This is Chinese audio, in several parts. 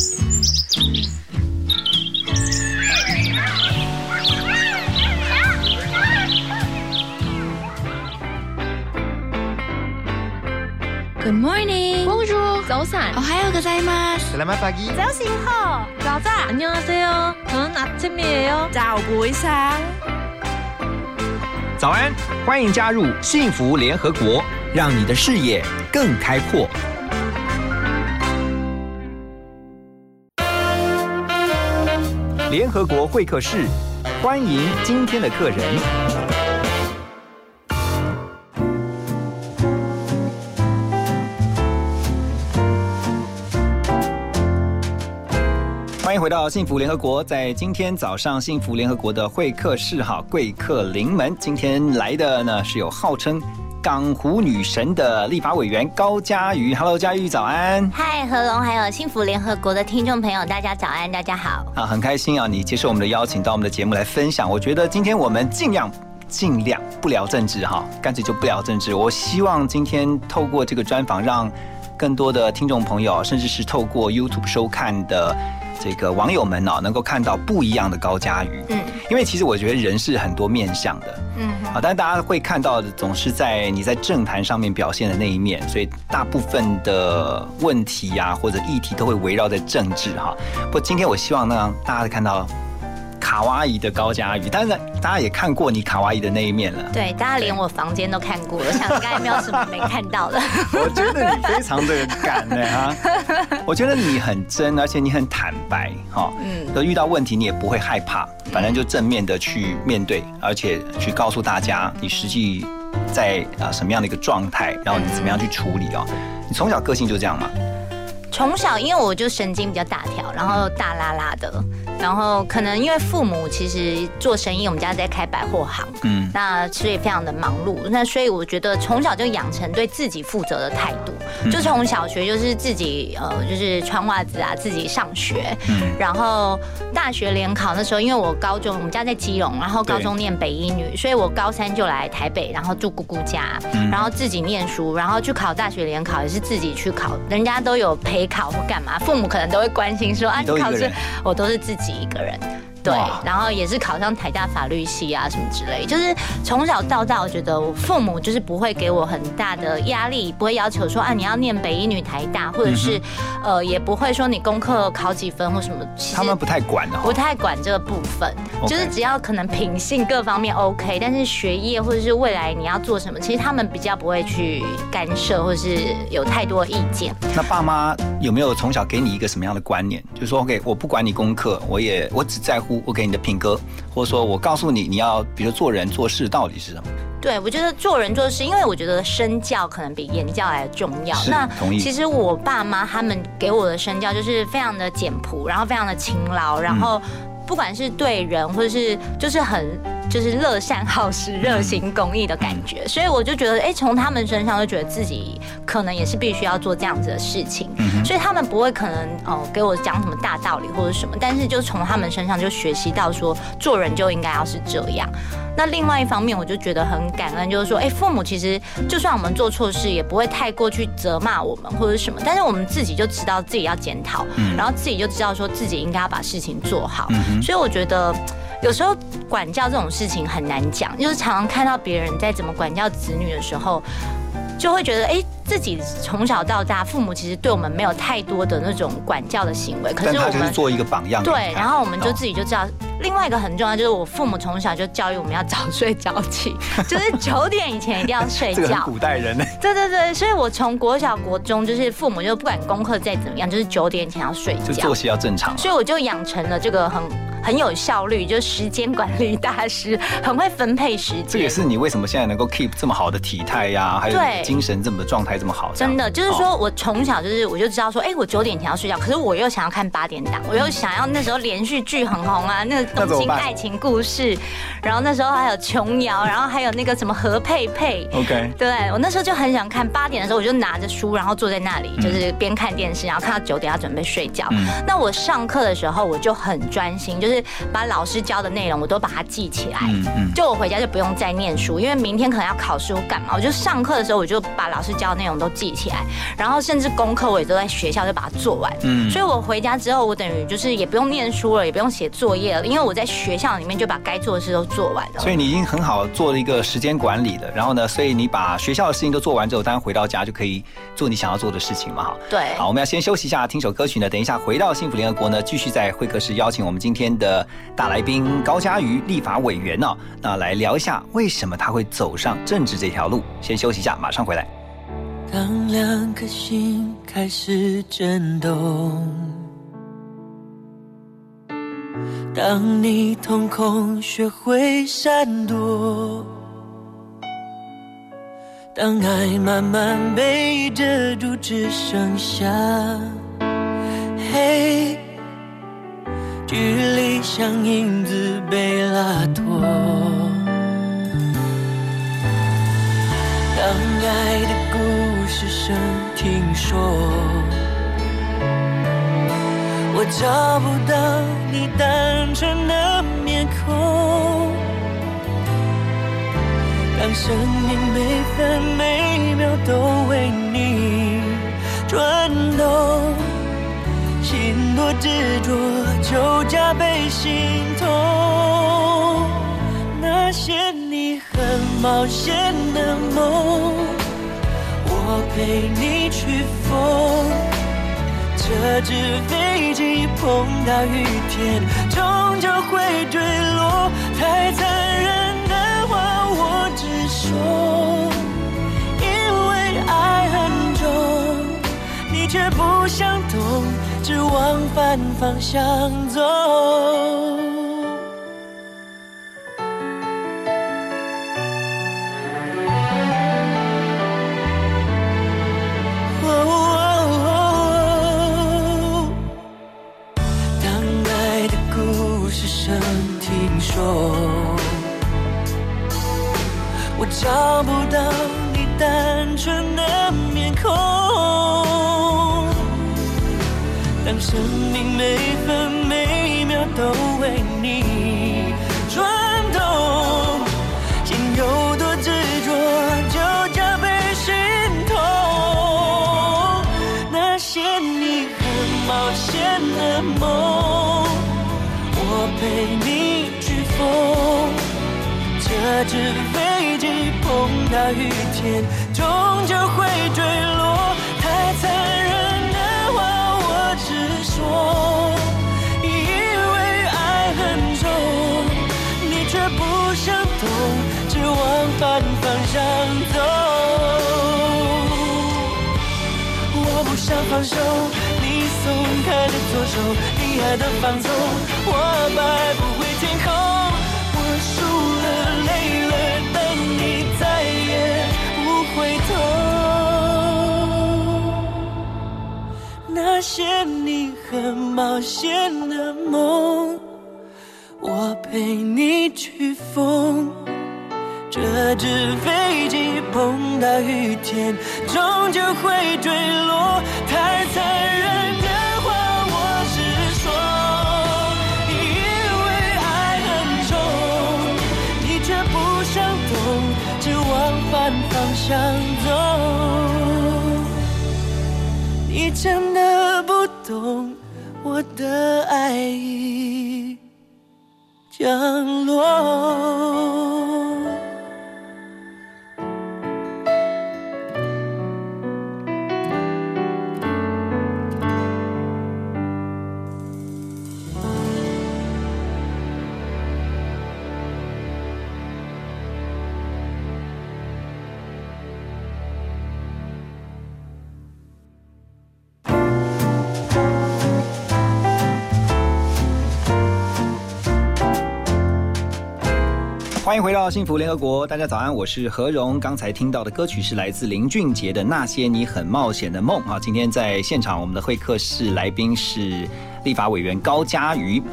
Good morning. Bonjour. 早安。 오하요 고자이마스. Selamat pagi. 早醒好。早安。 안녕하세요. 저는 아침이에요. 早不一상《早安》，欢迎加入幸福联合国，让你的视野更开阔。 联合国会客室，欢迎今天的客人。欢迎回到幸福联合国，在今天早上幸福联合国的会客室哈，贵客临门。今天来的呢是有号称港湖女神的立法委员高嘉瑜。Hello，嘉瑜早安。嗨，何龙，还有幸福联合国的听众朋友，大家早安，大家好。啊，很开心啊，你接受我们的邀请到我们的节目来分享。我觉得今天我们尽量尽量不聊政治哈，干脆就不聊政治。我希望今天透过这个专访，让更多的听众朋友，甚至是透过 YouTube 收看的这个网友们哦，能够看到不一样的高嘉瑜。嗯因为其实我觉得人是很多面向的，嗯啊，但大家会看到的总是在你在政坛上面表现的那一面，所以大部分的问题呀、或者议题都会围绕在政治哈。不过今天我希望呢，让大家看到卡哇伊的高嘉宇，但是大家也看过你卡哇伊的那一面了。对，大家连我房间都看过了，我想 应该没有什么没看到的。我觉得你非常的敢呢哈，我觉得你很真，而且你很坦白哈，嗯嗯，都遇到问题你也不会害怕，反正就正面的去面对，而且去告诉大家你实际在啊什么样的一个状态，然后你怎么样去处理哦。你从小个性就这样嘛？从小，因为我就神经比较大条，然后大拉拉的，然后可能因为父母其实做生意，我们家在开百货行，嗯，那所以非常的忙碌，那所以我觉得从小就养成对自己负责的态度，就从小学就是自己呃就是穿袜子啊，自己上学，嗯。然后大学联考那时候，因为我高中我们家在基隆，然后高中念北一女，所以我高三就来台北，然后住姑姑家，然后自己念书，然后去考大学联考也是自己去考，人家都有陪考或干嘛，父母可能都会关心说啊你考试，我都是自己一个人。对，然后也是考上台大法律系啊，什么之类，就是从小到大，我觉得我父母就是不会给我很大的压力，不会要求说啊你要念北一女台大，或者是、呃也不会说你功课考几分或什么，其实他们不太管。不太管这个部分，就是只要可能品性各方面 OK，但是学业或者是未来你要做什么，其实他们比较不会去干涉或是有太多意见。那爸妈有没有从小给你一个什么样的观念？就是说，OK，我不管你功课，我也我只在乎我给你的品格，或者说我告诉你你要，比如做人做事到底是什么？对，我觉得做人做事，因为我觉得身教可能比言教来重要。那同意其实我爸妈他们给我的身教就是非常的简朴，然后非常的勤劳，然后不管是对人或者是就是很。就是乐善好施、热心公益的感觉，所以我就觉得，哎，从他们身上就觉得自己可能也是必须要做这样子的事情，所以他们不会可能哦给我讲什么大道理或者什么，但是就从他们身上就学习到说，做人就应该要是这样。那另外一方面，我就觉得很感恩，就是说，哎，父母其实就算我们做错事，也不会太过去责骂我们或者什么，但是我们自己就知道自己要检讨，然后自己就知道说自己应该要把事情做好。所以我觉得。有时候管教这种事情很难讲，就是常常看到别人在怎么管教子女的时候，就会觉得，哎、自己从小到大，父母其实对我们没有太多的那种管教的行为，可是我们就是做一个榜样。对，然后我们就哦自己就知道。另外一个很重要就是，我父母从小就教育我们要早睡早起，就是九点以前一定要睡觉。古代人 呢。对对对，所以我从国小国中，就是父母就不管功课再怎么样，就是九点前要睡觉就作。息要正常。所以我就养成了这个很很有效率，就是时间管理大师，很会分配时间。这也是你为什么现在能够 keep 这么好的体态呀，还有精神这么的状态这么好。真的，就是哦说我从小就是我就知道说，哎、我九点前要睡觉，可是我又想要看八点档，我又想要那时候连续剧很红啊，那个《东京爱情故事》，然后那时候还有琼瑶，然后还有那个什么何佩佩。OK，对我那时候就很想看，八点的时候我就拿着书，然后坐在那里，就是边看电视，然后看到九点要准备睡觉。嗯那我上课的时候我就很专心，就是就是把老师教的内容我都把它记起来。嗯嗯，就我回家就不用再念书，因为明天可能要考试，我干嘛？我就上课的时候我就把老师教的内容都记起来，然后甚至功课我也都在学校就把它做完。嗯所以我回家之后，我等于就是也不用念书了，也不用写作业了，因为我在学校里面就把该做的事都做完了。所以你已经很好做了一个时间管理的。然后呢，所以你把学校的事情都做完之后，当然回到家就可以做你想要做的事情嘛，哈。对，好，我们要先休息一下，听首歌曲呢。等一下回到幸福联合国呢，继续在会客室邀请我们今天的大来宾高嘉瑜立法委员呢、那来聊一下为什么他会走上政治这条路。先休息一下，马上回来。当两颗心开始震动，当你瞳孔学会闪躲，当爱慢慢被遮住，只剩下黑，距离像影子被拉脱。当爱的故事声听说，我找不到你单纯的面孔。当生命每分每秒都为你转动，心多执着就加倍心痛。那些你很冒险的梦，我陪你去疯。这只飞机碰到雨天，终究会坠落。太残忍的话我只说，因为爱很重，你却不想懂，只往反方向走。当生命每分每秒都为你转动，心有多执着，就加倍心痛。那些你很冒险的梦，我陪你去疯。这只飞机碰到雨天，放手，你松开的左手，你爱的放纵，我摆不回天空，我输了，累了，但你再也不回头。那些你很冒险的梦，我陪你去疯。这只飞机碰到雨天，终究会坠落。太残忍的话我是说，因为爱很重，你却不想懂，只往反方向走。你真的不懂我的爱已降落。欢迎回到幸福联合国，大家早安，我是何荣。刚才听到的歌曲是来自林俊杰的《那些你很冒险的梦》啊。今天在现场，我们的会客室来宾是立法委员高嘉瑜。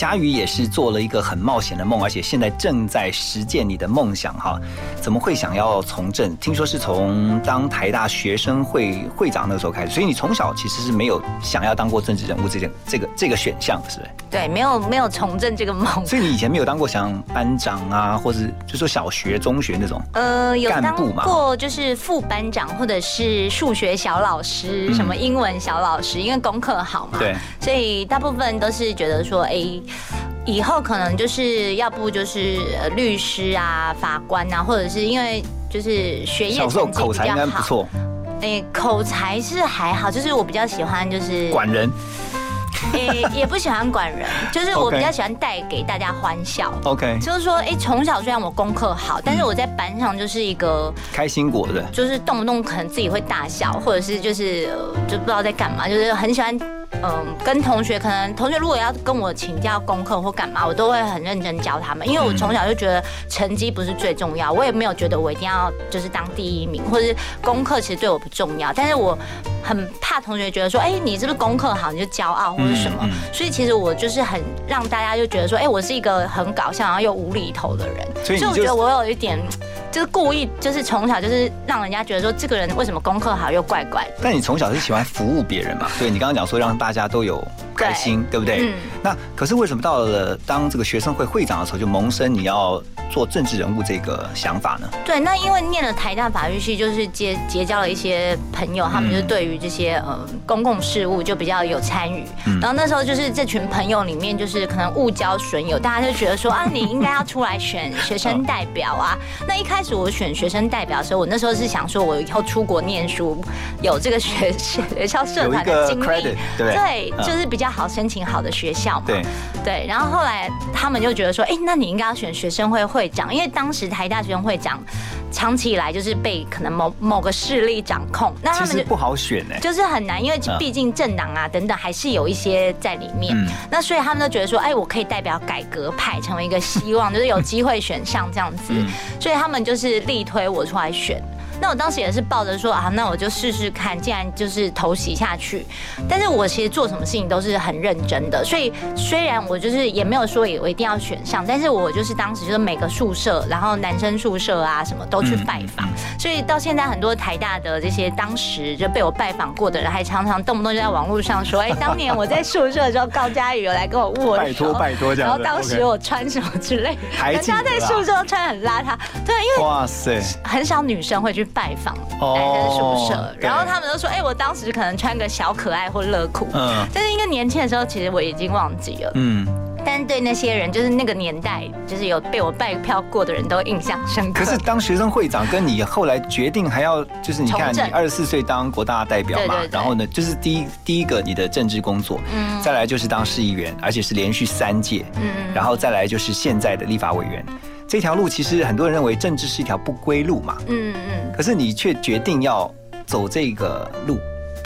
佳瑜也是做了一个很冒险的梦，而且现在正在实践你的梦想哈。怎么会想要从政？听说是从当台大学生会会长那个时候开始，所以你从小其实是没有想要当过政治人物这件这个这个选项，是不是？对，没有没有从政这个梦。所以你以前没有当过像班长啊，或者就说小学、中学那种？呃，有当过就是副班长或者是数学小老师，嗯什么英文小老师，因为功课好嘛。对，所以大部分都是觉得说，哎、以后可能就是要不就是呃律师啊、法官啊，或者是因为就是学业小时候成绩比口才应该较好。不错，哎、口才是还好，就是我比较喜欢就是管人。诶、也不喜欢管人，就是 我比较喜欢带给大家欢笑。OK，就是说，哎、从小虽然我功课好，但是我在班上就是一个，开心果的。就是动不动可能自己会大笑，或者是就是、呃就不知道在干嘛，就是很喜欢，嗯、跟同学可能同学如果要跟我请教功课或干嘛，我都会很认真教他们，因为我从小就觉得成绩不是最重要，我也没有觉得我一定要就是当第一名，或者是功课其实对我不重要，但是我很怕同学觉得说，哎、你是不是功课好你就骄傲或者什么，嗯嗯所以其实我就是很让大家就觉得说，哎、我是一个很搞笑然后又无厘头的人，所以我觉得我有一点就是故意就是从小就是让人家觉得说这个人为什么功课好又怪怪。但你从小是喜欢服务别人嘛？对你刚刚讲说让大家都有开心，对不对？嗯那可是为什么到了当这个学生会会长的时候，就萌生你要做政治人物这个想法呢？对，那因为念了台大法律系，就是结结交了一些朋友，他们就是对于这些呃公共事务就比较有参与。然后那时候就是这群朋友里面，就是可能误交损友，大家就觉得说啊，你应该要出来选学生代表啊。那一开始我选学生代表的时候，我那时候是想说，我以后出国念书有这个学 学校社团的经历，对就是比较好申请好的学校嘛。对，对，然后后来他们就觉得说，哎、那你应该要选学生会会长，因为当时台大学生会长长期以来就是被可能某某个势力掌控，那他们就不好选呢。就是很难，因为嗯毕竟政党啊等等还是有一些在里面。嗯那所以他们都觉得说，哎，我可以代表改革派成为一个希望，就是有机会选上这样子，嗯所以他们就是力推我出来选。那我当时也是抱着说啊，那我就试试看，既然就是投袭下去，但是我其实做什么事情都是很认真的，所以虽然我就是也没有说我一定要选上，但是我就是当时就是每个宿舍，然后男生宿舍啊什么都去拜访，所以到现在很多台大的这些当时就被我拜访过的人，还常常动不动就在网络上说，哎，当年我在宿舍的时候，高佳宇有来跟我握手，拜托拜托这样然后当时我穿什么之类，人家在宿舍都穿很邋遢，对，因为哇塞，很少女生会去拜访哦男生宿舍，对然后他们都说，哎，我当时可能穿个小可爱或乐裤，嗯但是因为年轻的时候，其实我已经忘记了。嗯。但是对那些人，就是那个年代，就是有被我拜票过的人都印象深刻。可是当学生会长，跟你后来决定还要，就是你看你二十四岁当国大代表嘛对对，对然后呢，就是第一第一个你的政治工作，嗯再来就是当市议员，而且是连续三届，嗯然后再来就是现在的立法委员。这条路其实很多人认为政治是一条不归路嘛，嗯嗯，可是你却决定要走这个路，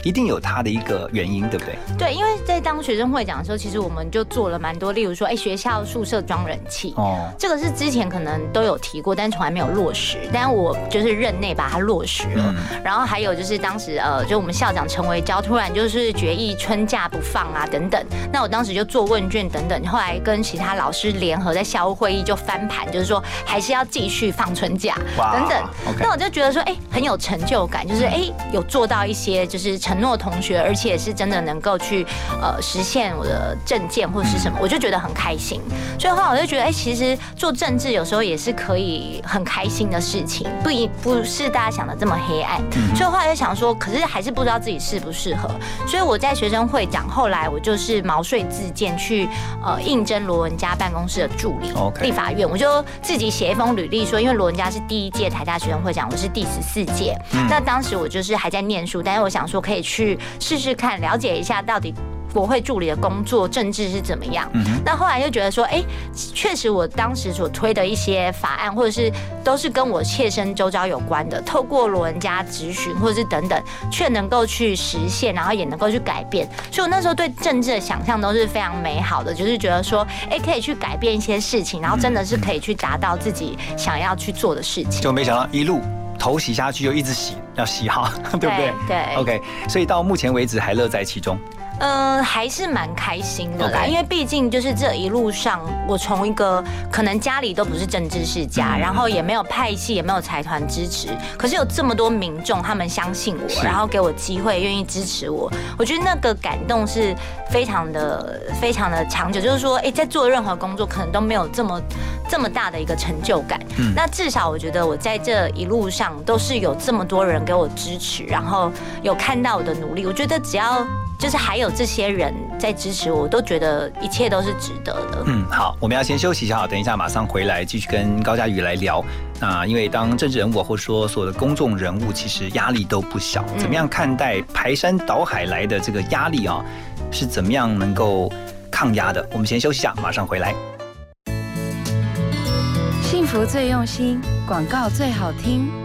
一定有它的一个原因，对不对？对，因为在当学生会讲的时候，其实我们就做了蛮多，例如说，哎，学校宿舍装人气。哦，这个是之前可能都有提过，但从来没有落实。但我就是任内把它落实了。嗯然后还有就是当时呃，就我们校长陈维娇突然就是决议春假不放啊等等。那我当时就做问卷等等，后来跟其他老师联合在校务会议就翻盘，就是说还是要继续放春假等等。那我就觉得说，哎，很有成就感，就是哎有做到一些就是承诺同学，而且是真的能够去呃实现我的证件或者是什么，我就觉得很开心。所以后来我就觉得，哎，其实做政治有时候也是可以很开心的事情，不一不是大家想的这么黑暗。所以后来就想说，可是还是不知道自己适不适合。所以我在学生会长，后来我就是毛遂自荐去呃应征罗文佳办公室的助理立法院，我就自己写一封履历说，因为罗文佳是第一届台大学生会长，我是第十四届。那当时我就是还在念书，但是我想说可以去试试看，了解一下到底。国会助理的工作政治是怎么样？那后来又觉得说，哎、确实我当时所推的一些法案，或者是都是跟我切身周遭有关的，透过罗人家咨询或者是等等，却能够去实现，然后也能够去改变。所以我那时候对政治的想象都是非常美好的，就是觉得说，哎、可以去改变一些事情，然后真的是可以去达到自己想要去做的事情。就没想到一路头洗下去，就一直洗，要洗好，对不对？对对，OK，所以到目前为止还乐在其中。嗯，还是蛮开心的啦因为毕竟就是这一路上，我从一个可能家里都不是政治世家，嗯然后也没有派系，也没有财团支持，可是有这么多民众，他们相信我，然后给我机会，愿意支持我，我觉得那个感动是非常的、非常的长久。就是说，哎，在做任何工作，可能都没有这么这么大的一个成就感。嗯那至少我觉得我在这一路上都是有这么多人给我支持，然后有看到我的努力。我觉得只要就是还有这些人在支持我，我都觉得一切都是值得的。嗯，好，我们要先休息一下，等一下马上回来继续跟高佳宇来聊。那因为当政治人物或者说所有的公众人物，其实压力都不小。怎么样看待排山倒海来的这个压力啊？是怎么样能够抗压的？我们先休息一下，马上回来。幸福最用心，广告最好听。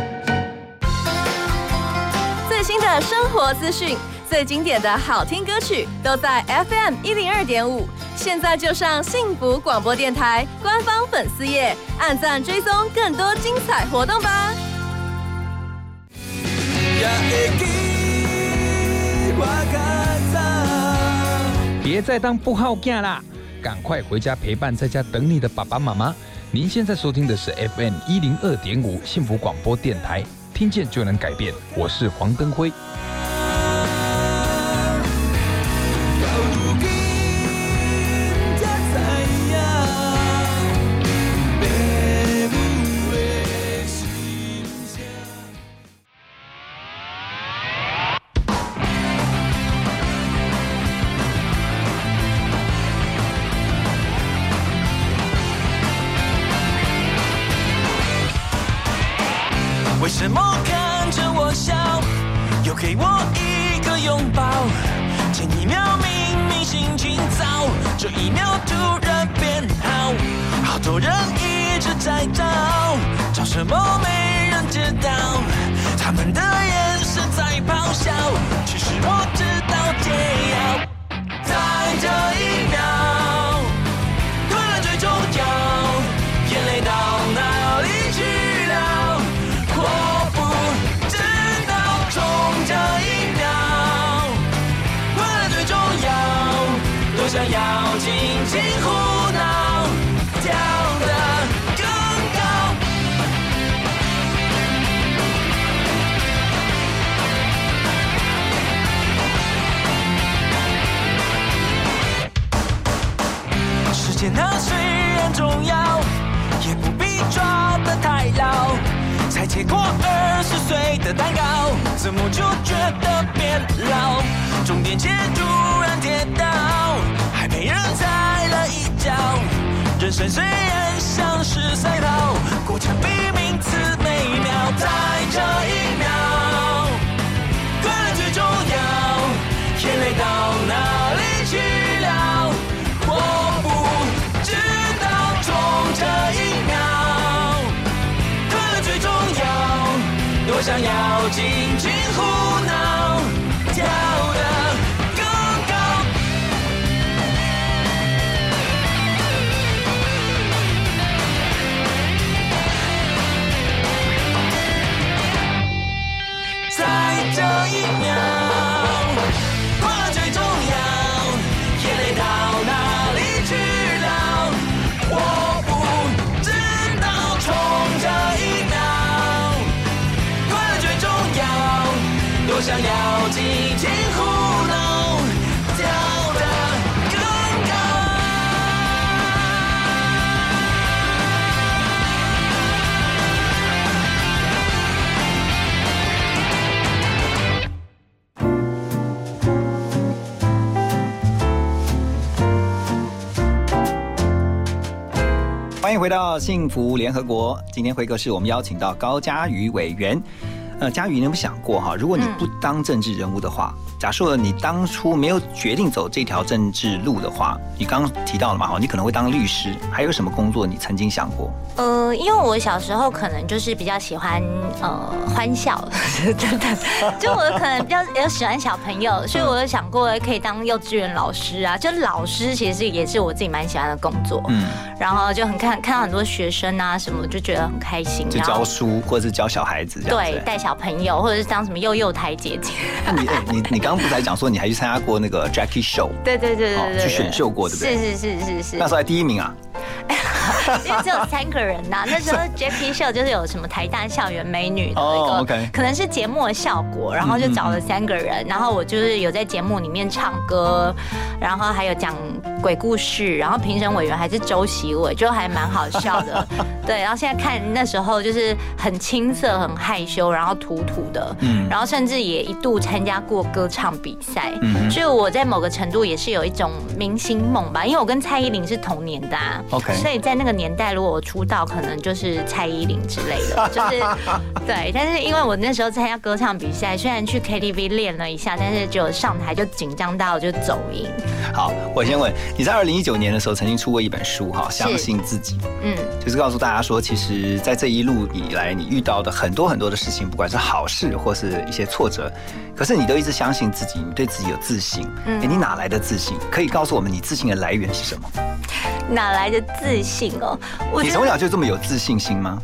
的生活资讯，最经典的好听歌曲，都在 FM 一零二点五。现在就上幸福广播电台官方粉丝页，按赞追踪更多精彩活动吧。别再当不好囝啦，赶快回家陪伴在家等你的爸爸妈妈。您现在收听的是 FM 一零二点五幸福广播电台，听见就能改变。我是黄登辉。是赛道，过程比名次美妙，在这一秒，快乐最重要，眼泪到哪里去了？我不知道，从这一秒，快乐最重要，多想要尽情胡闹，秒，快乐最重要，眼泪到哪里去了？我不知道。冲这一秒，快乐最重要，多想要几紧。欢迎回到幸福联合国。今天回客是我们邀请到高嘉瑜委员。呃，嘉瑜，你有没有想过哈，如果你嗯不当政治人物的话，假设你当初没有决定走这条政治路的话，你刚刚提到了嘛，哈，你可能会当律师，还有什么工作你曾经想过？呃，因为我小时候可能就是比较喜欢呃欢笑，真的，就我可能比较比较喜欢小朋友，所以我有想过可以当幼稚园老师啊。就老师其实也是我自己蛮喜欢的工作，嗯，然后就很看看到很多学生啊什么，就觉得很开心，就教书或者是教小孩子，对，带小朋友或者是当什么幼幼台姐姐。你你你刚刚不是还讲说你还去参加过那个 Jackie Show？对对对对对，去选秀过对不对？是是是是是，那时候还第一名啊。因为只有三个人呐，那时候 Jackie Show 就是有什么台大校园美女的一个，可能是节目的效果，然后就找了三个人，然后我就是有在节目里面唱歌，然后还有讲鬼故事，然后评审委员还是周习伟，就还蛮好笑的。对，然后现在看那时候就是很青涩、很害羞，然后土土的，嗯，然后甚至也一度参加过歌唱比赛，嗯，所以我在某个程度也是有一种明星梦吧，因为我跟蔡依林是同年的，OK，所以在那个年代，如果我出道，可能就是蔡依林之类的，就是对。但是因为我那时候参加歌唱比赛，虽然去 KTV 练了一下，但是就上台就紧张到就走音。好，我先问你在二零一九年的时候曾经出过一本书哈，相信自己，嗯，就是告诉大家说，其实，在这一路以来，你遇到的很多很多的事情，不管是好事或是一些挫折，可是你都一直相信自己，你对自己有自信。嗯，你哪来的自信？可以告诉我们你自信的来源是什么？哪来的自信哦？你从小就这么有自信心吗？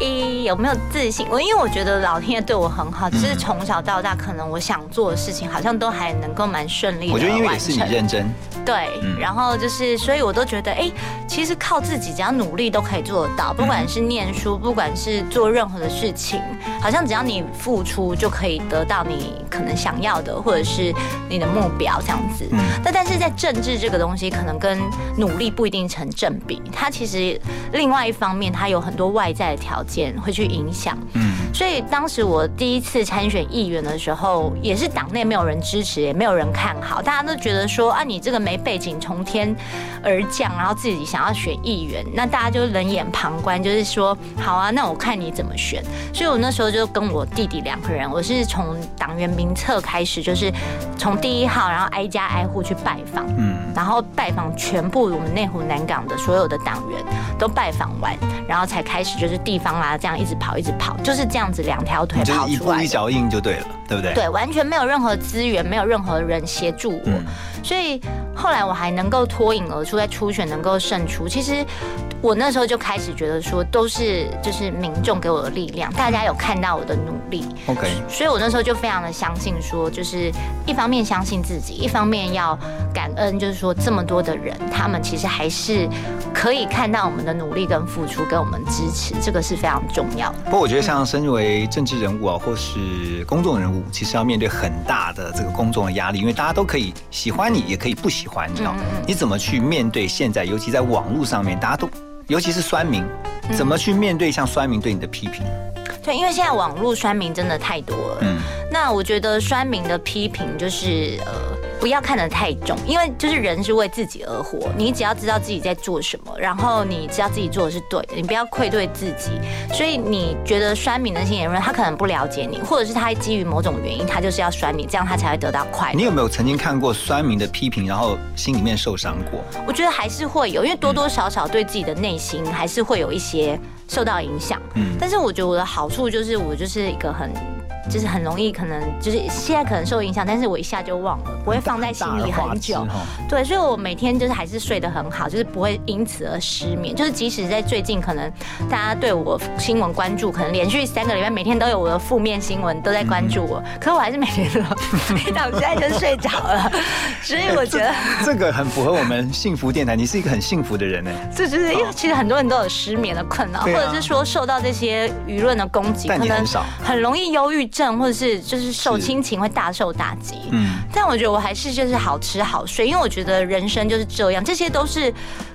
一有没有自信？我因为我觉得老天爷对我很好，只是从小到大，可能我想做的事情好像都还能够蛮顺利。我觉得因为也是你认真。对，然后就是，所以我都觉得，哎，其实靠自己，只要努力都可以做得到。不管是念书，不管是做任何的事情，好像只要你付出，就可以得到你可能想要的，或者是你的目标这样子。那但是在政治这个东西，可能跟努力不一定成正比。它其实另外一方面，它有很多外在的条件会去影响。嗯，所以当时我第一次参选议员的时候，也是党内没有人支持，也没有人看好，大家都觉得说啊，你这个没。背景从天而降，然后自己想要选议员，那大家就冷眼旁观，就是说好啊，那我看你怎么选。所以我那时候就跟我弟弟两个人，我是从党员名册开始，就是从第一号，然后挨家挨户去拜访，嗯，然后拜访全部我们内湖南港的所有的党员都拜访完，然后才开始就是地方啦，这样一直跑一直跑，就是这样子两条腿跑出来，一脚印就对了，对不对？对，完全没有任何资源，没有任何人协助我，所以。后来我还能够脱颖而出，在初选能够胜出。其实我那时候就开始觉得说，都是就是民众给我的力量，大家有看到我的努力。OK，所以我那时候就非常的相信，说就是一方面相信自己，一方面要感恩，就是说这么多的人，他们其实还是可以看到我们的努力跟付出，给我们支持，这个是非常重要的。不过我觉得，像身为政治人物啊，或是公众人物，其实要面对很大的这个公众的压力，因为大家都可以喜欢你，也可以不喜欢。你知道你怎么去面对现在，尤其在网络上面，大家都，尤其是酸民，怎么去面对像酸民对你的批评？对，因为现在网络酸民真的太多了。嗯，那我觉得酸民的批评就是呃。不要看得太重，因为就是人是为自己而活。你只要知道自己在做什么，然后你知道自己做的是对的，你不要愧对自己。所以你觉得酸民那些言论，他可能不了解你，或者是他基于某种原因，他就是要酸你，这样他才会得到快乐。你有没有曾经看过酸民的批评，然后心里面受伤过？我觉得还是会有，因为多多少少对自己的内心还是会有一些受到影响。嗯，但是我觉得我的好处就是我就是一个很。就是很容易，可能就是现在可能受影响，但是我一下就忘了，不会放在心里很久。对，所以我每天就是还是睡得很好，就是不会因此而失眠。就是即使在最近，可能大家对我新闻关注，可能连续三个礼拜每天都有我的负面新闻都在关注我，可我还是每天都到现在就睡着了。所以我觉得这个很符合我们幸福电台。你是一个很幸福的人呢。这就是因为其实很多人都有失眠的困扰，或者是说受到这些舆论的攻击，可能很容易忧郁症。或者是就是受亲情会大受打击，嗯，但我觉得我还是就是好吃好睡，因为我觉得人生就是这样，这些都是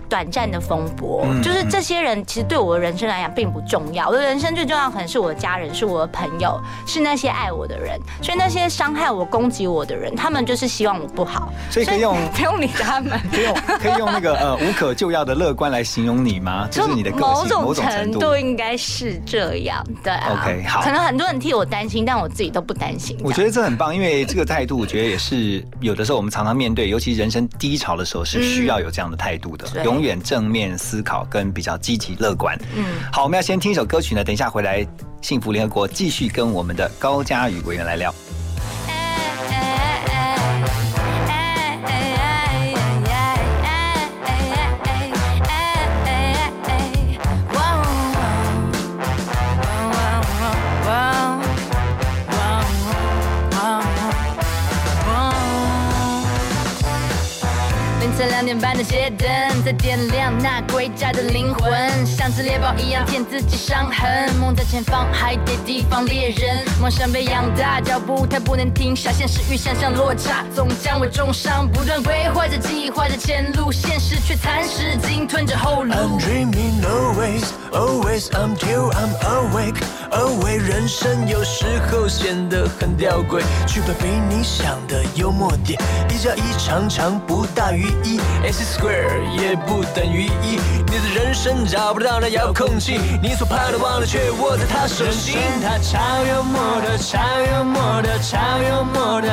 短暂的风波，嗯就是这些人其实对我的人生来讲并不重要。我的人生最重要可能是我的家人，是我的朋友，是那些爱我的人。所以那些伤害我、攻击我的人，他们就是希望我不好。所以可以用 不用理他们。可以用可以用那个呃无可救药的乐观来形容你吗？就是你的个性某种程程度应该是这样，对啊。OK，好可能很多人替我担心，但我自己都不担心。我觉得这很棒，因为这个态度，我觉得也是有的时候我们常常面对，尤其人生低潮的时候，是需要有这样的态度的，对永远正面思考跟比较积极乐观。嗯，好，我们要先听一首歌曲呢，等一下回来，幸福联合国继续跟我们的高佳宇委员来聊。凌晨两点半的街灯，在点亮那归家的灵魂，像只猎豹一样舔自己伤痕。梦在前方，还得提防猎人。梦想被养大，脚步太不能停下，现实与想象落差，总将我重伤。不断规划着计划着前路，现实却蚕食鲸吞着后路。Always, always until I'm awake. Away，人生有时候显得很吊诡，剧本比你想的幽默点，一加一常常不大于一，x square 也不等于一。你的人生找不到那遥控器，你所盼的望的却握在他手心。他超幽默的，超幽默的，超幽默的。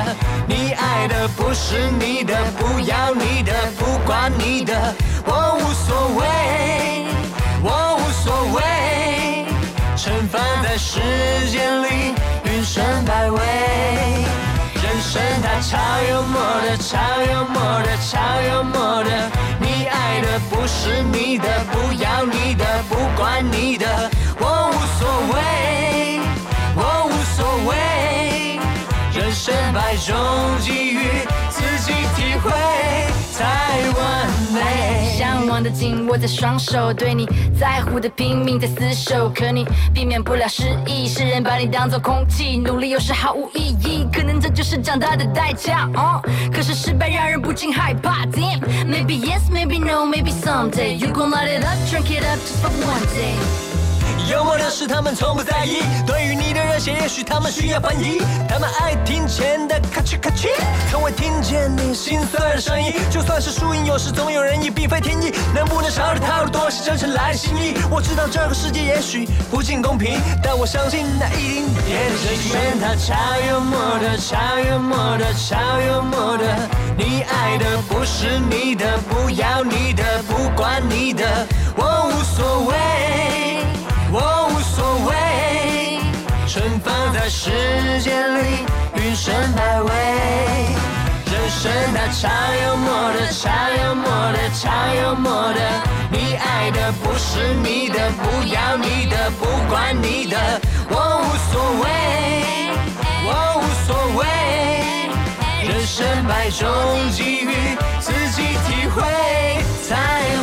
你爱的不是你的，不要你的，不管你的，我无所谓，时间里，云深百味。人生它超幽默的，超幽默的，超幽默的。你爱的不是你的，不要你的，不管你的，我无所谓，我无所谓。人生百种际遇，自己体会太完美。向往的紧握在双手，对你在乎的拼命在厮守，可你避免不了失忆。世人把你当作空气，努力有时毫无意义，可能这就是长大的代价。哦、可是失败让人不禁害怕。Damn, maybe yes, maybe no, maybe someday you gon' light it up, drink it up just for one day. 幽默的是他们从不在意，对于你的热血，也许他们需要翻译。他们爱听钱的咔哧咔哧，从未听见你心碎的声音。就算是输赢，有时总有人意，并非天意。能不能少点套路，多些真诚来心意？我知道这个世界也许不尽公平，但我相信那一定也是人生它超幽默的，超幽默的，超幽默的。你爱的不是你的，不要你的，不管你的，我无所谓。盛放在时间里，云深百味。人生它超幽默的，超幽默的，超幽默的。你爱的不是你的，不要你的，不管你的，我无所谓，我无所谓。人生百种际遇，自己体会才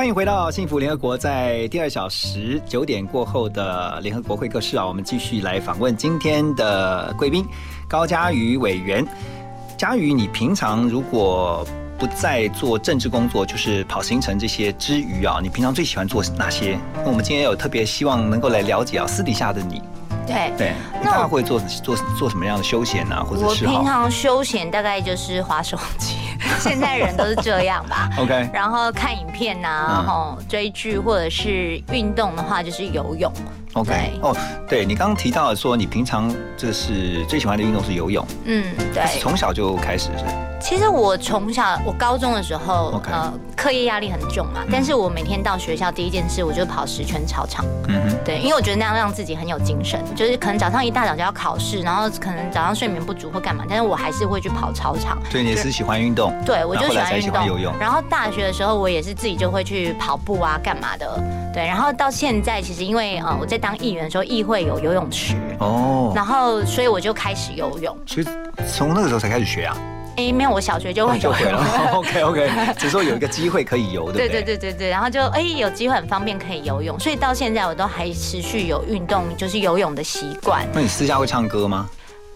欢迎回到幸福联合国，在第二小时九点过后的联合国会客室啊，我们继续来访问今天的贵宾高嘉瑜委员。嘉瑜，你平常如果不在做政治工作，就是跑行程这些之余啊，你平常最喜欢做哪些？那我们今天有特别希望能够来了解啊，私底下的你，对。对，那会做做做什么样的休闲啊，或者我平常休闲大概就是划手机，现在人都是这样吧。？OK，然后看影片呐、嗯然后追剧或者是运动的话就是游泳。OK，哦，对你刚刚提到了说你平常就是最喜欢的运动是游泳，嗯，对。从小就开始是？其实我从小，我高中的时候呃，课业压力很重嘛，但是我每天到学校第一件事，我就跑十圈操场。嗯哼，对，因为我觉得那样让自己很有精神，就是可能早上一大早就要考试，然后可能早上睡眠不足或干嘛，但是我还是会去跑操场。对你也是喜欢运动，对，我就喜欢运动。游泳。然后大学的时候，我也是自己就会去跑步啊，干嘛的。对，然后到现在，其实因为呃我在当议员的时候，议会有游泳池，哦，然后所以我就开始游泳。所以从那个时候才开始学啊，诶，没有，我小学就会游泳就会了。OK OK，只是说有一个机会可以游，对？对对对对，然后就哎有机会很方便可以游泳，所以到现在我都还持续有运动，就是游泳的习惯。那你私下会唱歌吗？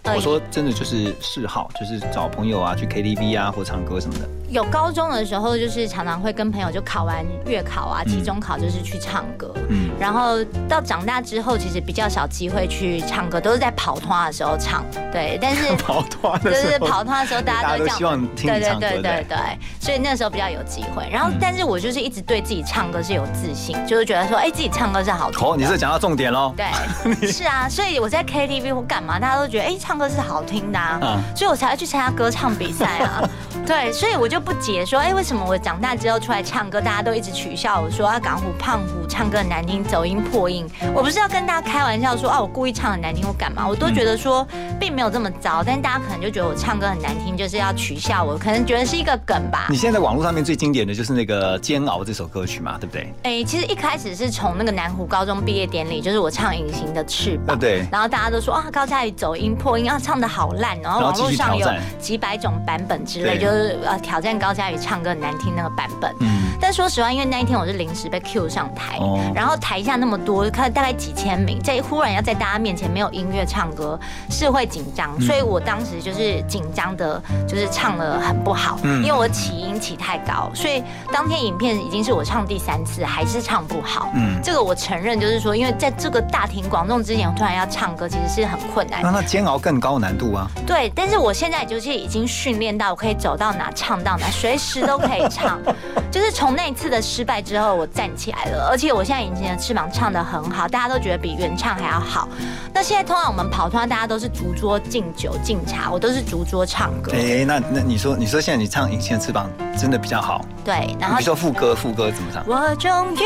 呃我说真的就是嗜好，就是找朋友啊去 KTV 啊或唱歌什么的。有高中的时候，就是常常会跟朋友就考完月考啊、期中考，就是去唱歌。嗯，然后到长大之后，其实比较少机会去唱歌，都是在跑团的时候唱。对，但是 跑团就的时候，是跑团的时候，大家都希望听对对对对对，所以那时候比较有机会。然后，但是我就是一直对自己唱歌是有自信，就是觉得说，哎，自己唱歌是好。哦，你是讲到重点喽。对，是啊，所以我在 KTV 或干嘛，大家都觉得哎、唱歌是好听的啊，嗯所以我才会去参加歌唱比赛啊。对，所以我就不解说，哎、为什么我长大之后出来唱歌，大家都一直取笑我说啊，港虎、胖虎唱歌很难听，走音破音。我不是要跟大家开玩笑说啊，我故意唱很难听我干嘛，我都觉得说并没有这么糟，但大家可能就觉得我唱歌很难听，就是要取笑我，可能觉得是一个梗吧你。现在在网络上面最经典的就是那个《煎熬》这首歌曲嘛，对不对？哎、其实一开始是从那个南湖高中毕业典礼，就是我唱《隐形的翅膀》，对对然后大家都说啊，高佳宇走音破音啊，唱的好烂，然后网络上有几百种版本之类，就是呃挑战高佳宇唱歌很难听那个版本。嗯，但说实话，因为那一天我是临时被 Q 上台，哦然后台下那么多，看大概几千名，在忽然要在大家面前没有音乐唱歌，是会紧张，嗯所以我当时就是紧张的，就是唱的很不好，嗯因为我起音起太高，所以当天影片已经是我唱第三次，还是唱不好。嗯这个我承认，就是说，因为在这个大庭广众之前，突然要唱歌，其实是很困难那那煎熬更高难度啊。对，但是我现在就是已经训练到，我可以走到哪唱到哪，随时都可以唱。就是从那一次的失败之后，我站起来了，而且我现在隐形的翅膀唱的很好，大家都觉得比原唱还要好。那现在通常我们跑团，大家都是逐桌敬酒敬茶，我都是逐桌唱歌。哎，那那你说你说现在你唱《隐形的翅膀》真的比较好，对，然后你说副歌副歌怎么唱？我终于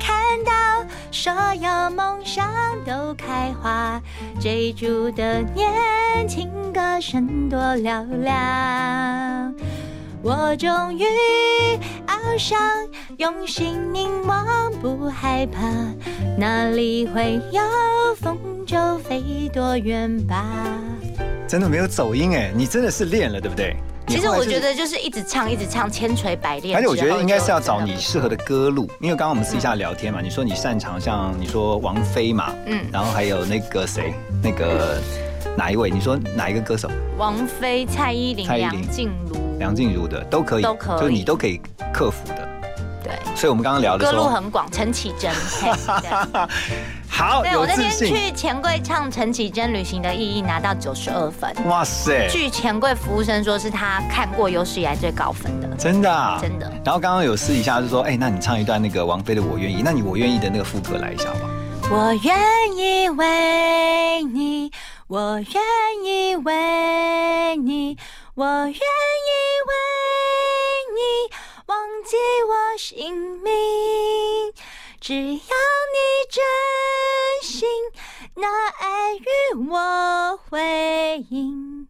看到所有梦想都开花，追逐的年轻歌声多嘹亮。我终于翱翔，用心凝望，不害怕，哪里会有风就飞多远吧。真的没有走音哎，你真的是练了对不对？其实我觉得就是一直唱，一直唱，千锤百炼。而且我觉得应该是要找你适合的歌路，因为刚刚我们私下聊天嘛，你说你擅长像你说王菲嘛，嗯然后还有那个谁，那个哪一位？你说哪一个歌手？王菲、蔡依林、蔡依林梁静茹，梁静茹的都可以，都可以就是你都可以克服的。对，所以我们刚刚聊的歌，路很广，陈绮贞。好对，我那天去钱柜唱陈绮贞《旅行的意义》，拿到九十二分。哇塞，据钱柜服务生说，是他看过有史以来最高分的。真的啊，真的。然后刚刚有私底下就说，哎，那你唱一段那个王菲的《我愿意》，那你《我愿意》的那个副歌来一下好吧？我愿意为你，我愿意为你，我愿意为你忘记我姓名，只要你真心拿爱与我回应，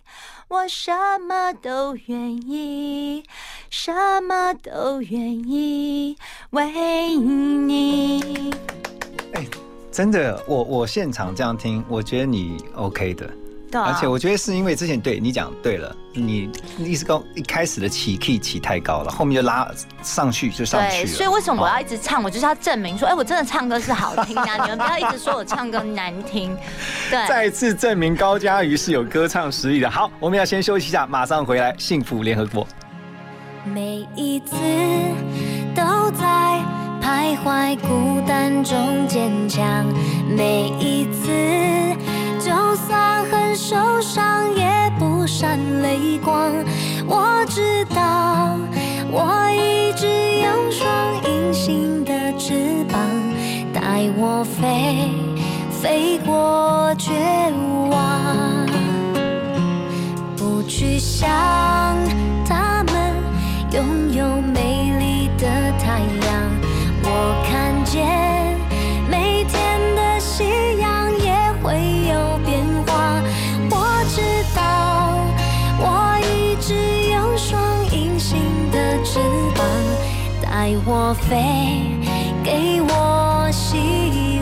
我什么都愿意，什么都愿意为你。真的，我我现场这样听，我觉得你 OK 的。对啊而且我觉得是因为之前对你讲对了，你一直高一开始的起 key 起太高了，后面就拉上去就上去对，了。所以为什么我哦要一直唱？我就是要证明说，哎，我真的唱歌是好听啊、你们不要一直说我唱歌难听。对，再次证明高佳瑜是有歌唱实力的。好，我们要先休息一下，马上回来。幸福联合国。每一次都在徘徊孤单中坚强，每一次就算很受伤也不闪泪光。我知道，我一直有双隐形的翅膀，带我飞。飞过绝望，不去想他们拥有我看见每天的夕阳也会有变化，我知道我一直有双隐形的翅膀，带我飞，给我希望。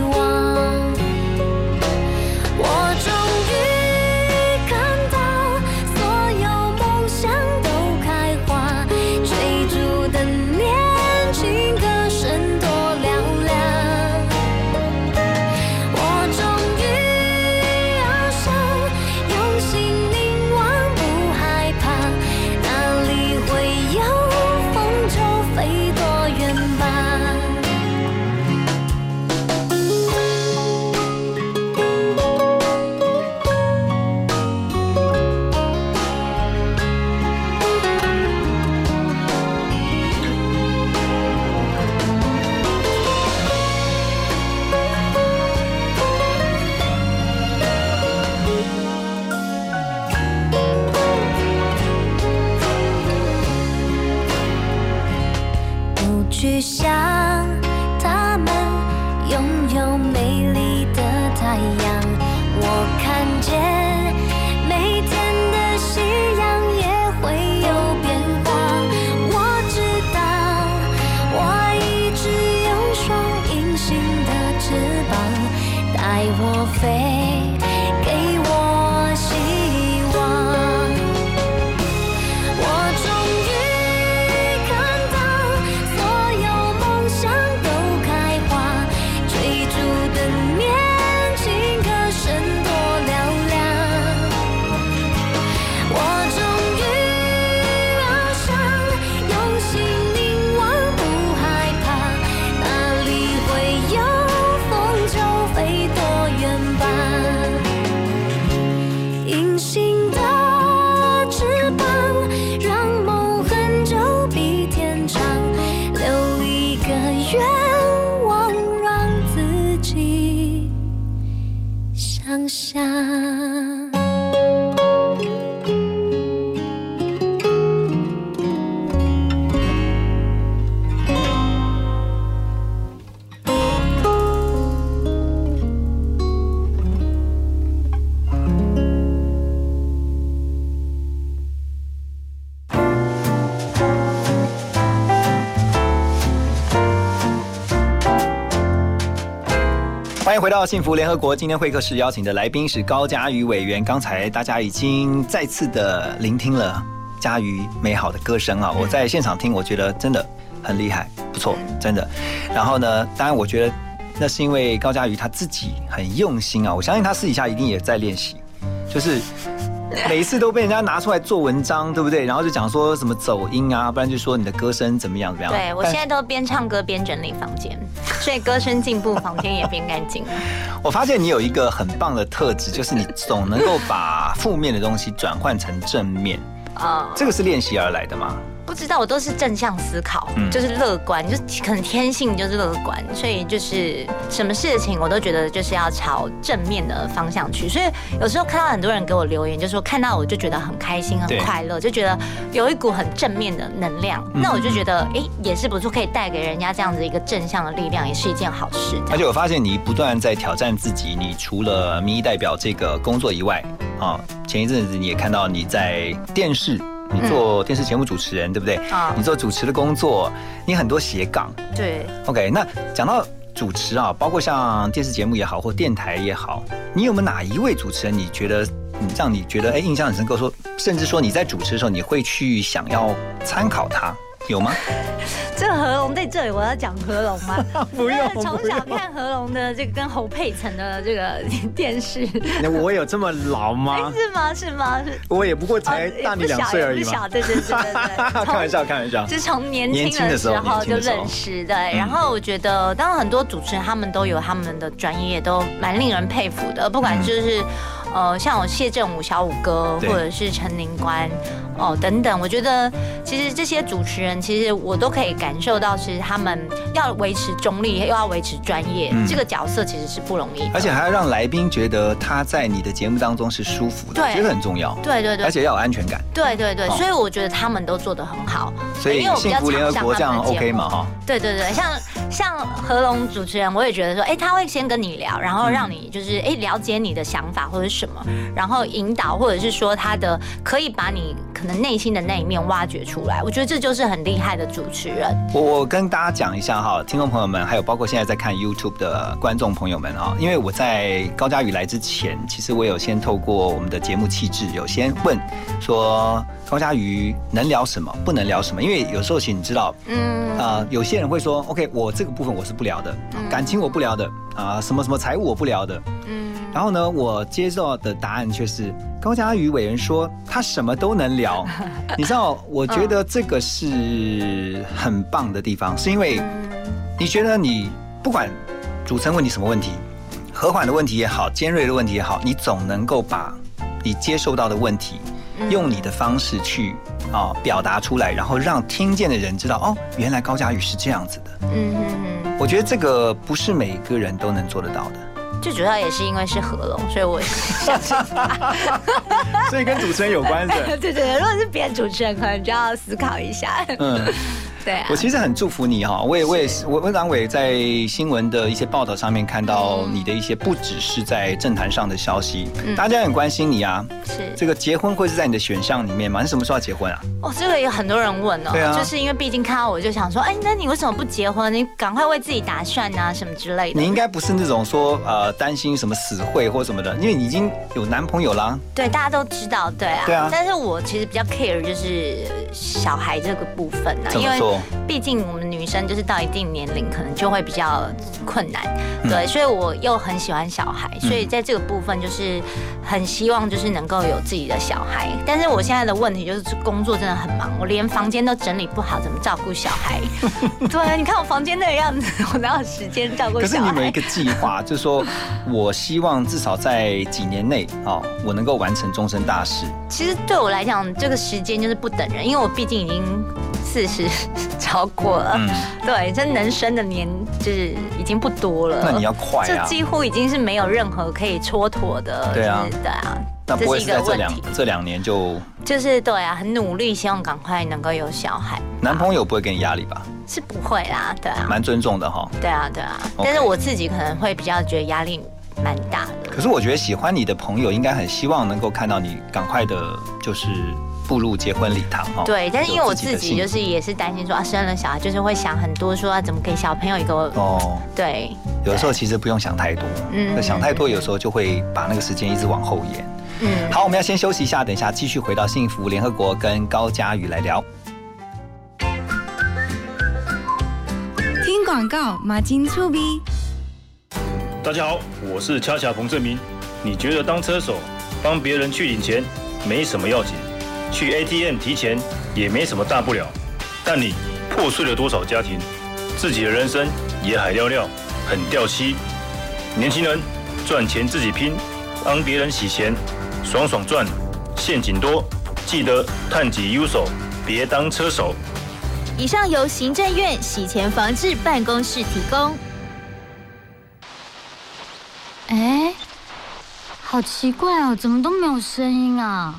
到幸福联合国。今天会客室邀请的来宾是高嘉瑜委员。刚才大家已经再次的聆听了嘉瑜美好的歌声啊！我在现场听，我觉得真的很厉害，不错，真的。然后呢，当然我觉得那是因为高嘉瑜他自己很用心啊，我相信他私底下一定也在练习，就是 每一次都被人家拿出来做文章，对不对？然后就讲说什么走音啊，不然就说你的歌声怎么样怎么样。对我现在都边唱歌边整理房间，所以歌声进步，房间也变干净了。我发现你有一个很棒的特质，就是你总能够把负面的东西转换成正面。啊，这个是练习而来的吗？不知道，我都是正向思考，嗯就是乐观，就是可能天性就是乐观，所以就是什么事情我都觉得就是要朝正面的方向去。所以有时候看到很多人给我留言，就说看到我就觉得很开心、很快乐，就觉得有一股很正面的能量。嗯那我就觉得，哎，也是不错，可以带给人家这样子一个正向的力量，也是一件好事。而且我发现你不断在挑战自己，你除了民意代表这个工作以外，啊，前一阵子你也看到你在电视，你做电视节目主持人，对不对？啊你做主持的工作，你很多斜杠。对，OK，那讲到主持啊，包括像电视节目也好，或电台也好，你有没有哪一位主持人你觉得嗯让你觉得哎印象很深刻？说甚至说你在主持的时候，你会去想要参考他，有吗？这个合龙在这里，我要讲合龙吗？不用从小看合龙的这个跟侯佩岑的这个电视，那我有这么老 哎吗？是吗？是吗？是。我也不过哦才大你两岁而已嘛不小，。对对对。开玩笑，开玩笑。是从年年轻的时候就认识，对。嗯然后我觉得，当然很多主持人他们都有他们的专业，都蛮令人佩服的。不管就是。呃，像我谢振武小五哥，或者是陈宁官，哦等等，我觉得其实这些主持人，其实我都可以感受到，其实他们要维持中立，又要维持专业，嗯这个角色其实是不容易。而且还要让来宾觉得他在你的节目当中是舒服的，对我觉得很重要。对对对而且要有安全感。对对对，哦所以我觉得他们都做得很好。所以因为幸福联合国这样 OK 目嘛哈？对对对，像像何龙主持人，我也觉得说，哎，他会先跟你聊，然后让你就是哎了解你的想法或者什么，然后引导，或者是说他的可以把你可能内心的那一面挖掘出来。我觉得这就是很厉害的主持人。我我跟大家讲一下哈，听众朋友们，还有包括现在在看 YouTube 的观众朋友们哈，因为我在高佳宇来之前，其实我有先透过我们的节目气质，有先问说高佳宇能聊什么，不能聊什么，因为有时候其实你知道，嗯，呃，有些人会说，OK，我这个部分我是不聊的，感情我不聊的，啊、什么什么财务我不聊的，嗯，然后呢，我接到的答案却是高佳宇委员说他什么都能聊。你知道，我觉得这个是很棒的地方，是因为你觉得你不管主持人问你什么问题，和缓的问题也好，尖锐的问题也好，你总能够把你接受到的问题，用你的方式去啊、表达出来，然后让听见的人知道，哦，原来高佳宇是这样子的。嗯嗯嗯，我觉得这个不是每个人都能做得到的。最主要也是因为是合龙，所以我相信他。所以跟主持人有关的。对对对，如果是别的主持人，可能就要思考一下。嗯。对啊我，其实很祝福你哈，我也我也是我温长伟在新闻的一些报道上面看到你的一些不只是在政坛上的消息，嗯大家很关心你啊。是这个结婚会是在你的选项里面吗？你什么时候要结婚啊？哦，这个有很多人问哦，对啊就是因为毕竟看到我就想说，哎，那你为什么不结婚？你赶快为自己打算啊，什么之类的。你应该不是那种说呃担心什么死会或什么的，因为你已经有男朋友啦。对，大家都知道，对啊。对啊但是我其实比较 care 就是小孩这个部分呢、因为毕竟我们女生就是到一定年龄，可能就会比较困难，嗯对，所以我又很喜欢小孩，所以在这个部分就是很希望就是能够有自己的小孩。但是我现在的问题就是工作真的很忙，我连房间都整理不好，怎么照顾小孩？对，你看我房间那个样子，我哪有时间照顾可是？你们有一个计划，就是说我希望至少在几年内哦，我能够完成终身大事。其实对我来讲，这个时间就是不等人，因为我毕竟已经四十 超过了，嗯对，这能生的年就是已经不多了。那你要快这啊！几乎已经是没有任何可以蹉跎的。对啊就是对啊，那不会是在这两这两年就就是对啊，很努力，希望赶快能够有小孩。男朋友不会给你压力吧？是不会啦，对啊，蛮尊重的哈。对啊，对啊。但是我自己可能会比较觉得压力蛮大的。可是我觉得喜欢你的朋友应该很希望能够看到你赶快的，就是步入结婚礼堂哈。对，但是因为我自己就是也是担心说啊，生了小孩就是会想很多，说啊怎么给小朋友一个哦，对，有的时候其实不用想太多，嗯那想太多有时候就会把那个时间一直往后延。嗯，好，我们要先休息一下，等一下继续回到幸福联合国跟高佳宇来聊。听广告，马金醋逼。大家好，我是恰恰彭正明。你觉得当车手帮别人去领钱没什么要紧，去 ATM 提钱也没什么大不了，但你破碎了多少家庭，自己的人生也海尿尿，很掉漆。年轻人赚钱自己拼，帮别人洗钱，爽爽赚，陷阱多，记得探己优手，别当车手。以上由行政院洗钱防治办公室提供。哎，好奇怪哦，怎么都没有声音啊？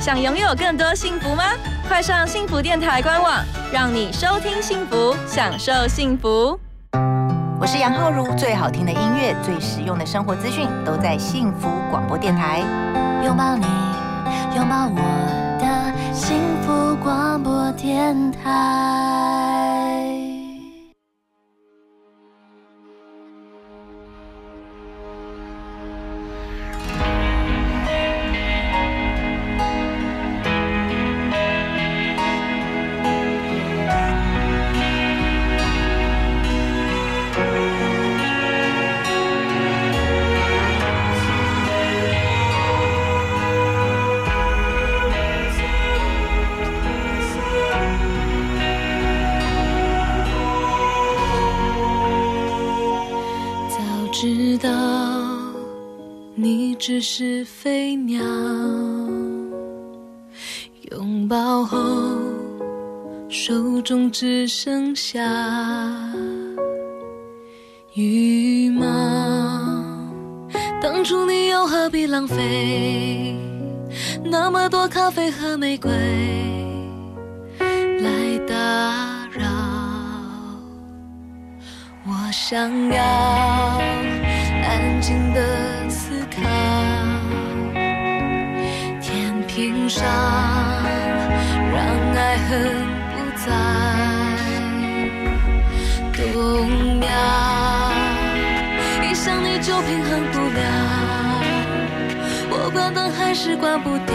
想拥有更多幸福吗？快上幸福电台官网，让你收听幸福，享受幸福。我是杨浩如，最好听的音乐，最实用的生活资讯，都在幸福广播电台。拥抱你，拥抱我的幸福广播电台。中只剩下羽毛。当初你又何必浪费那么多咖啡和玫瑰来打扰？我想要安静的思考，天平上让爱恨不再动摇。一想你就平衡不了，我关灯还是关不掉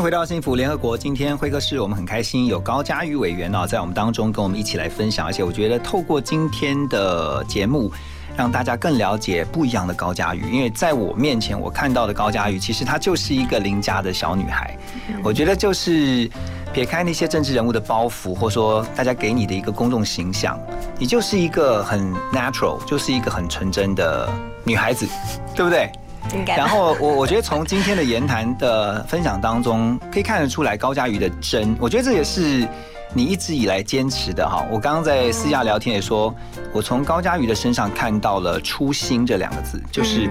迎回到幸福联合国。今天会客室我们很开心，有高嘉瑜委员啊，在我们当中跟我们一起来分享。而且我觉得透过今天的节目，让大家更了解不一样的高嘉瑜。因为在我面前，我看到的高嘉瑜，其实她就是一个邻家的小女孩。我觉得就是撇开那些政治人物的包袱，或说大家给你的一个公众形象，你就是一个很 natural，就是一个很纯真的女孩子，对不对？应该然后我我觉得从今天的言谈的分享当中，可以看得出来高佳瑜的真，我觉得这也是你一直以来坚持的哈。我刚刚在私下聊天也说，我从高佳瑜的身上看到了初心这两个字，就是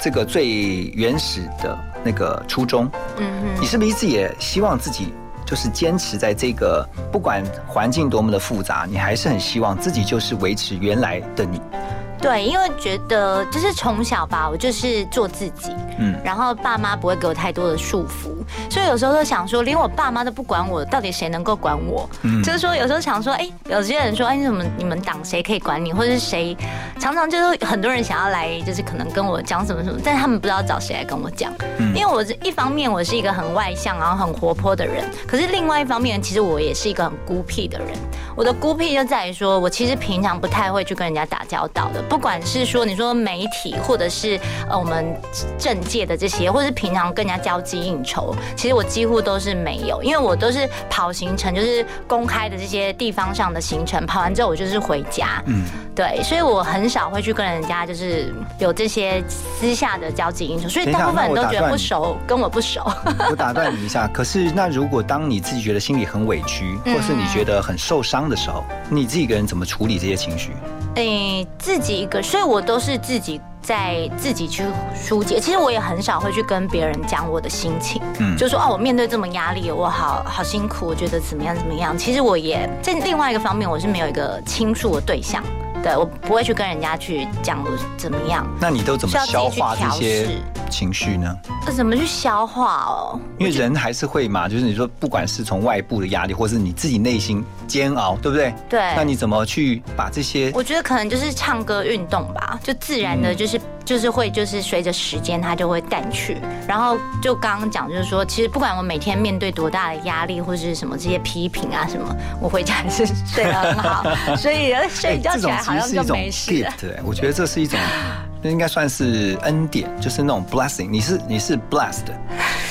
这个最原始的那个初衷。嗯嗯你是不是一直也希望自己就是坚持在这个不管环境多么的复杂，你还是很希望自己就是维持原来的你？对，因为觉得就是从小吧，我就是做自己，嗯，然后爸妈不会给我太多的束缚，所以有时候都想说，连我爸妈都不管我，到底谁能够管我？嗯就是说有时候想说，哎，有些人说，哎，你怎么你们党谁可以管你，或者是谁，常常就是很多人想要来，就是可能跟我讲什么什么，但是他们不知道找谁来跟我讲，嗯因为我是一方面我是一个很外向，然后很活泼的人，可是另外一方面，其实我也是一个很孤僻的人。我的孤僻就在于说，我其实平常不太会去跟人家打交道的，不管是说你说媒体，或者是呃我们政界的这些，或者是平常跟人家交际应酬，其实我几乎都是没有，因为我都是跑行程，就是公开的这些地方上的行程，跑完之后我就是回家，嗯，对，所以我很少会去跟人家就是有这些私下的交际应酬，所以大部分人都觉得不熟，跟我不熟。我打断你一下，可是那如果当你自己觉得心里很委屈，嗯或是你觉得很受伤的时候，你自己一个人怎么处理这些情绪？诶、自己一个，所以我都是自己在自己去疏解。其实我也很少会去跟别人讲我的心情，嗯就说哦，我面对这么压力，我好好辛苦，我觉得怎么样怎么样。其实我也在另外一个方面，我是没有一个倾诉的对象，对我不会去跟人家去讲怎么样。那你都怎么消化这些情绪呢？呃怎么去消化哦？因为人还是会嘛，就是你说不管是从外部的压力，或是你自己内心煎熬，对不对？对那你怎么去把这些？我觉得可能就是唱歌运动吧，就自然嗯的，就是、就是会就是随着时间它就会淡去。然后就刚刚讲，就是说，其实不管我每天面对多大的压力或是什么这些批评啊什么，我回家还是 睡得很好，所以呃睡觉起来好像其实是一种就没事。gift，哎我觉得这是一种，那应该算是恩典，就是那种 blessing。你是你是 blessed，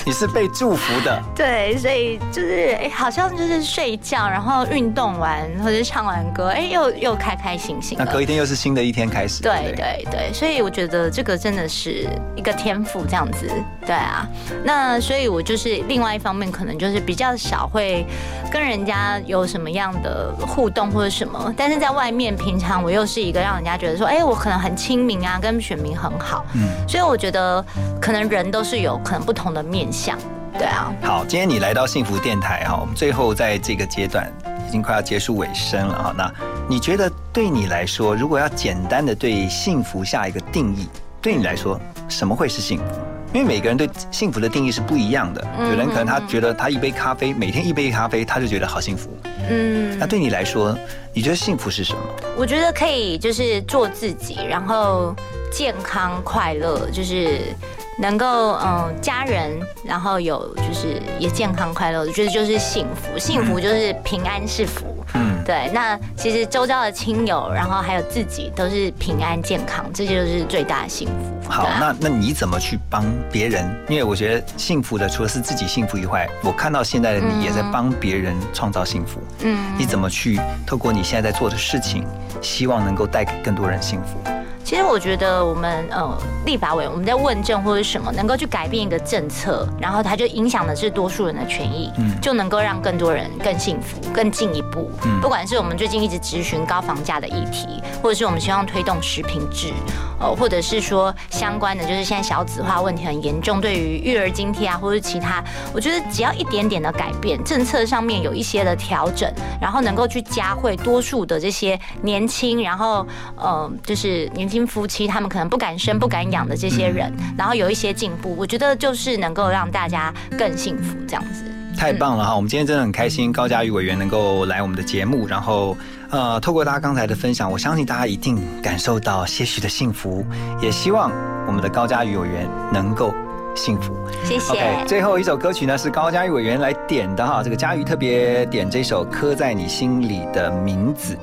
你是被祝福的。对，所以就是哎，好像就是睡觉，然后运动完或者是唱完歌，哎，又又开开心心。那隔一天又是新的一天开始。对对对，所以我觉得这个真的是一个天赋这样子，对啊。那所以我就是另外一方面，可能就是比较少会跟人家有什么样的互动或者什么，但是在外面平常我又是一个让人家觉得说，哎，我可能很亲民啊，跟选民很好，嗯。所以我觉得可能人都是有可能不同的面相，对啊。好，今天你来到幸福电台哈，我们最后在这个阶段已经快要结束尾声了哈。那你觉得对你来说，如果要简单的对幸福下一个定义，对你来说什么会是幸福？因为每个人对幸福的定义是不一样的，嗯有人可能他觉得他一杯咖啡，每天一杯咖啡，他就觉得好幸福。嗯那对你来说，你觉得幸福是什么？我觉得可以就是做自己，然后健康快乐，就是能够嗯家人，然后有就是也健康快乐，我觉得就是幸福。幸福就是平安是福。嗯，对。那其实周遭的亲友，然后还有自己都是平安健康，这就是最大的幸福。好，啊那那你怎么去帮别人？因为我觉得幸福的除了是自己幸福以外，我看到现在的你也在帮别人创造幸福。嗯你怎么去透过你现在在做的事情，希望能够带给更多人幸福？其实我觉得我们呃立法委我们在问政或者什么，能够去改变一个政策，然后它就影响的是多数人的权益，嗯就能够让更多人更幸福、更进一步。嗯不管是我们最近一直咨询高房价的议题，或者是我们希望推动食品制，呃，或者是说相关的就是现在小子化问题很严重，对于育儿津贴啊或者其他，我觉得只要一点点的改变，政策上面有一些的调整，然后能够去加惠多数的这些年轻，然后呃，就是年轻夫妻他们可能不敢生、不敢养的这些人，然后有一些进步，我觉得就是能够让大家更幸福这样子。太棒了哈！我们今天真的很开心，高嘉瑜委员能够来我们的节目，然后呃，透过大家刚才的分享，我相信大家一定感受到些许的幸福，也希望我们的高嘉瑜委员能够幸福。谢谢。OK，最后一首歌曲呢是高嘉瑜委员来点的哈，这个嘉瑜特别点这首《刻在你心里的名字》，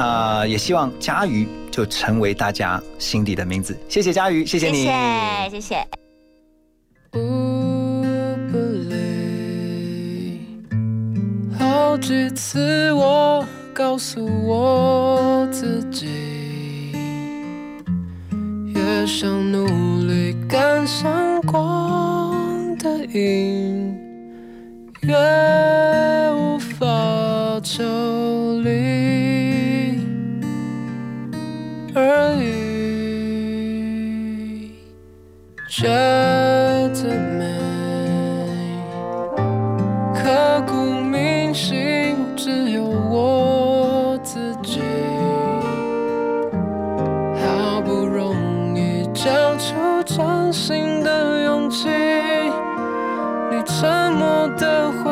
啊，也希望嘉瑜就成为大家心底的名字。谢谢佳瑜，谢谢你。谢谢，谢谢。好几次我告诉我自己，越想努力赶上光的影，越无法抽离而已。这的美，刻骨铭心，只有我自己。好不容易交出真心的勇气，你沉默的回。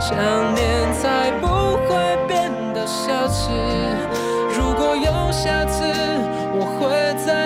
想念才不会变得奢侈。如果有下次，我会再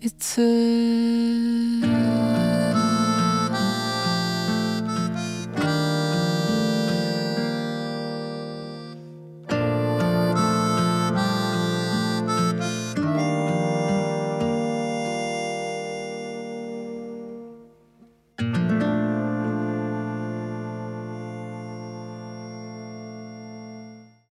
一次